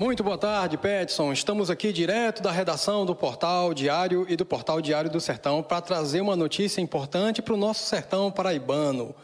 Muito boa tarde, Petson. Estamos aqui direto da redação do Portal Diário e do Portal Diário do Sertão para trazer uma notícia importante para o nosso sertão paraibano.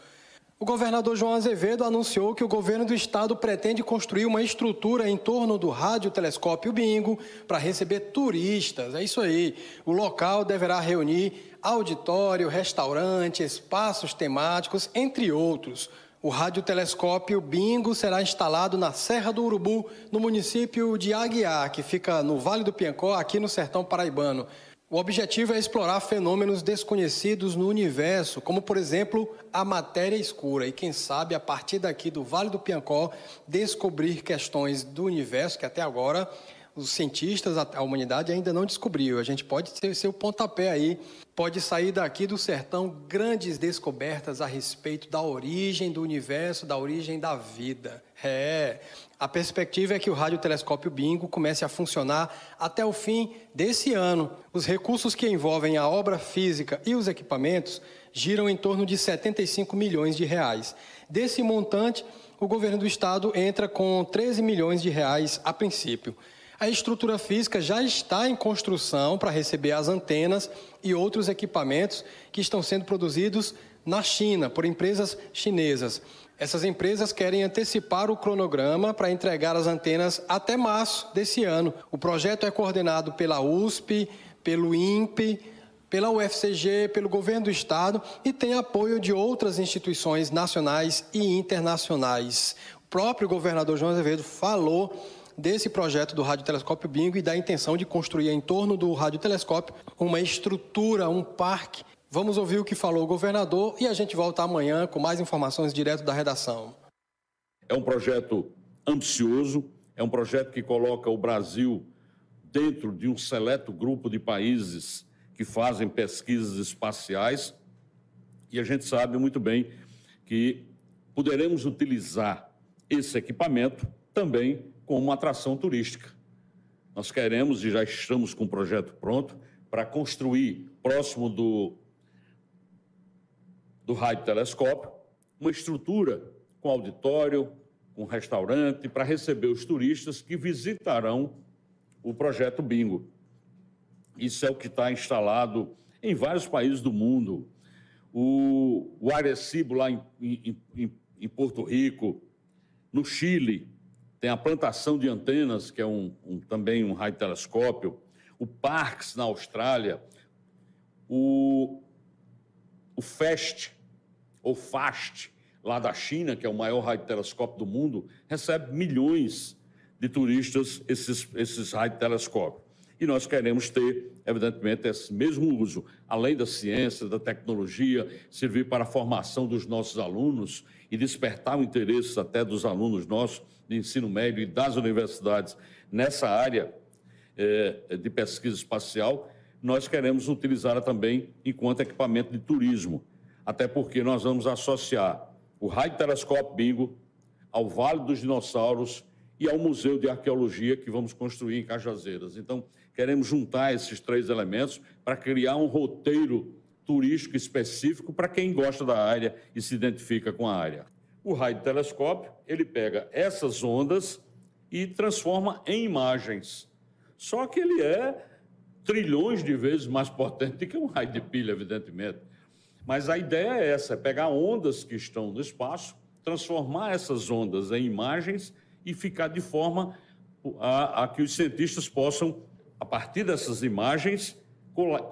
O governador João Azevedo anunciou que o governo do estado pretende construir uma estrutura em torno do radiotelescópio Bingo para receber turistas. É isso aí. O local deverá reunir auditório, restaurante, espaços temáticos, entre outros. O radiotelescópio Bingo será instalado na Serra do Urubu, no município de Aguiar, que fica no Vale do Piancó, aqui no sertão paraibano. O objetivo é explorar fenômenos desconhecidos no universo, como por exemplo a matéria escura, e quem sabe a partir daqui do Vale do Piancó descobrir questões do universo que até agora os cientistas, a humanidade ainda não descobriu. A gente pode ser, ser o pontapé aí, pode sair daqui do sertão grandes descobertas a respeito da origem do universo, da origem da vida. É, a perspectiva é que o radiotelescópio Bingo comece a funcionar até o fim desse ano. Os recursos que envolvem a obra física e os equipamentos giram em torno de 75 milhões de reais. Desse montante, o governo do estado entra com 13 milhões de reais a princípio. A estrutura física já está em construção para receber as antenas e outros equipamentos que estão sendo produzidos na China por empresas chinesas. Essas empresas querem antecipar o cronograma para entregar as antenas até março desse ano. O projeto é coordenado pela USP, pelo INPE, pela UFCG, pelo governo do estado e tem apoio de outras instituições nacionais e internacionais. O próprio governador João Azevedo falou desse projeto do radiotelescópio Bingo e da intenção de construir em torno do radiotelescópio uma estrutura, um parque Vamos ouvir o que falou o governador e a gente volta amanhã com mais informações direto da redação. É um projeto ambicioso, é um projeto que coloca o Brasil dentro de um seleto grupo de países que fazem pesquisas espaciais e a gente sabe muito bem que poderemos utilizar esse equipamento também como atração turística. Nós queremos e já estamos com o projeto pronto para construir próximo do do radiotelescópio, uma estrutura com auditório, com restaurante, para receber os turistas que visitarão o projeto Bingo. Isso é o que está instalado em vários países do mundo. O, o Arecibo, lá em, em, em, Porto Rico, no Chile, tem a plantação de antenas, que é um, um também um radiotelescópio. O Parks, na Austrália. O, o FEST, ou FAST, lá da China, que é o maior radiotelescópio do mundo, recebe milhões de turistas esses, esses radiotelescópios. E nós queremos ter, evidentemente, esse mesmo uso, além da ciência, da tecnologia, servir para a formação dos nossos alunos e despertar o interesse até dos alunos nossos de ensino médio e das universidades nessa área é, de pesquisa espacial, nós queremos utilizá-la também enquanto equipamento de turismo até porque nós vamos associar o radiotelescópio Bingo ao Vale dos Dinossauros e ao Museu de Arqueologia que vamos construir em Cajazeiras. Então, queremos juntar esses três elementos para criar um roteiro turístico específico para quem gosta da área e se identifica com a área. O radiotelescópio, ele pega essas ondas e transforma em imagens. Só que ele é trilhões de vezes mais potente que um raio de pilha, evidentemente. Mas a ideia é essa: é pegar ondas que estão no espaço, transformar essas ondas em imagens e ficar de forma a, a que os cientistas possam, a partir dessas imagens,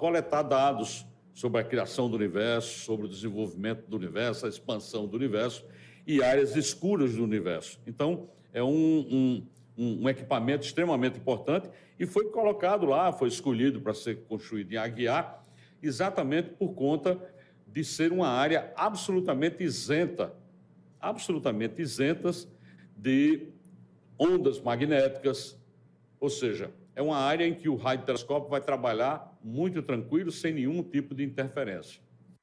coletar dados sobre a criação do universo, sobre o desenvolvimento do universo, a expansão do universo e áreas escuras do universo. Então, é um, um, um equipamento extremamente importante e foi colocado lá, foi escolhido para ser construído em Aguiar, exatamente por conta de ser uma área absolutamente isenta, absolutamente isentas de ondas magnéticas, ou seja, é uma área em que o radiotelescópio vai trabalhar muito tranquilo, sem nenhum tipo de interferência.